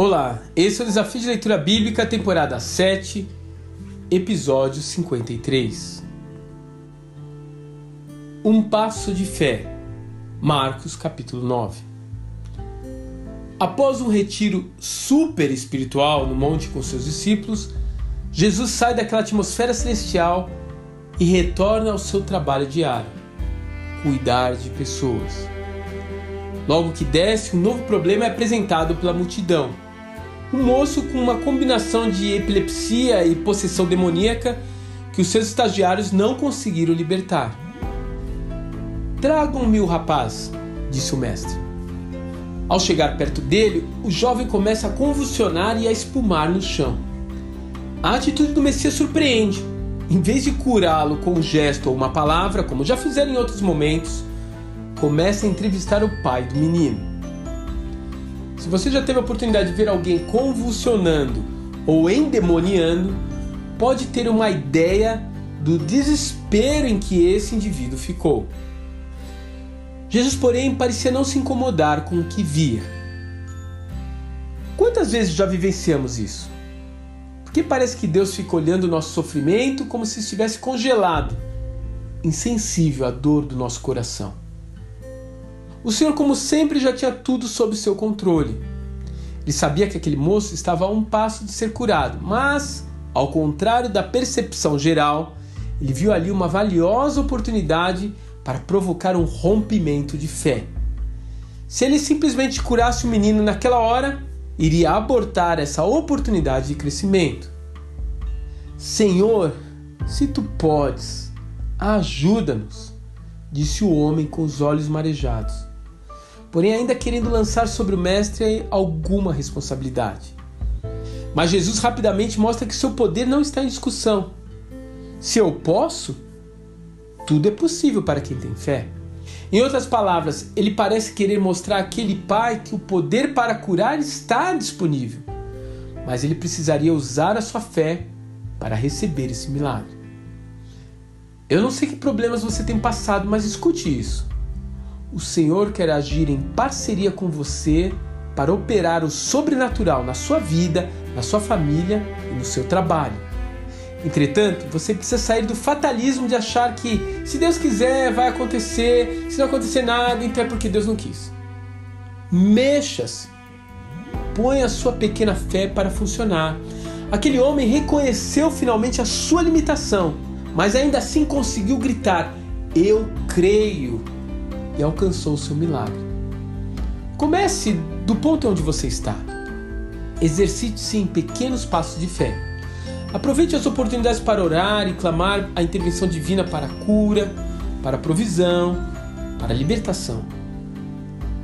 Olá, esse é o Desafio de Leitura Bíblica, temporada 7, episódio 53. Um passo de fé. Marcos capítulo 9. Após um retiro super espiritual no monte com seus discípulos, Jesus sai daquela atmosfera celestial e retorna ao seu trabalho diário: cuidar de pessoas. Logo que desce, um novo problema é apresentado pela multidão um moço com uma combinação de epilepsia e possessão demoníaca que os seus estagiários não conseguiram libertar. Tragam-me o rapaz, disse o mestre. Ao chegar perto dele, o jovem começa a convulsionar e a espumar no chão. A atitude do Messias surpreende. Em vez de curá-lo com um gesto ou uma palavra, como já fizeram em outros momentos, começa a entrevistar o pai do menino. Se você já teve a oportunidade de ver alguém convulsionando ou endemoniando, pode ter uma ideia do desespero em que esse indivíduo ficou. Jesus, porém, parecia não se incomodar com o que via. Quantas vezes já vivenciamos isso? Porque parece que Deus fica olhando o nosso sofrimento como se estivesse congelado, insensível à dor do nosso coração. O Senhor, como sempre, já tinha tudo sob seu controle. Ele sabia que aquele moço estava a um passo de ser curado, mas, ao contrário da percepção geral, ele viu ali uma valiosa oportunidade para provocar um rompimento de fé. Se ele simplesmente curasse o menino naquela hora, iria abortar essa oportunidade de crescimento. Senhor, se tu podes, ajuda-nos, disse o homem com os olhos marejados porém ainda querendo lançar sobre o mestre alguma responsabilidade. Mas Jesus rapidamente mostra que seu poder não está em discussão. Se eu posso, tudo é possível para quem tem fé. Em outras palavras, ele parece querer mostrar àquele pai que o poder para curar está disponível, mas ele precisaria usar a sua fé para receber esse milagre. Eu não sei que problemas você tem passado, mas escute isso. O Senhor quer agir em parceria com você para operar o sobrenatural na sua vida, na sua família e no seu trabalho. Entretanto, você precisa sair do fatalismo de achar que se Deus quiser vai acontecer, se não acontecer nada, então é porque Deus não quis. Mexa-se. Põe a sua pequena fé para funcionar. Aquele homem reconheceu finalmente a sua limitação, mas ainda assim conseguiu gritar: Eu creio e alcançou seu milagre. Comece do ponto onde você está. Exercite-se em pequenos passos de fé. Aproveite as oportunidades para orar e clamar a intervenção divina para a cura, para a provisão, para a libertação.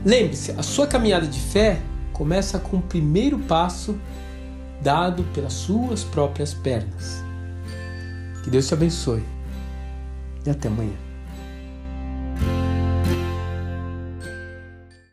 Lembre-se, a sua caminhada de fé começa com o primeiro passo dado pelas suas próprias pernas. Que Deus te abençoe e até amanhã.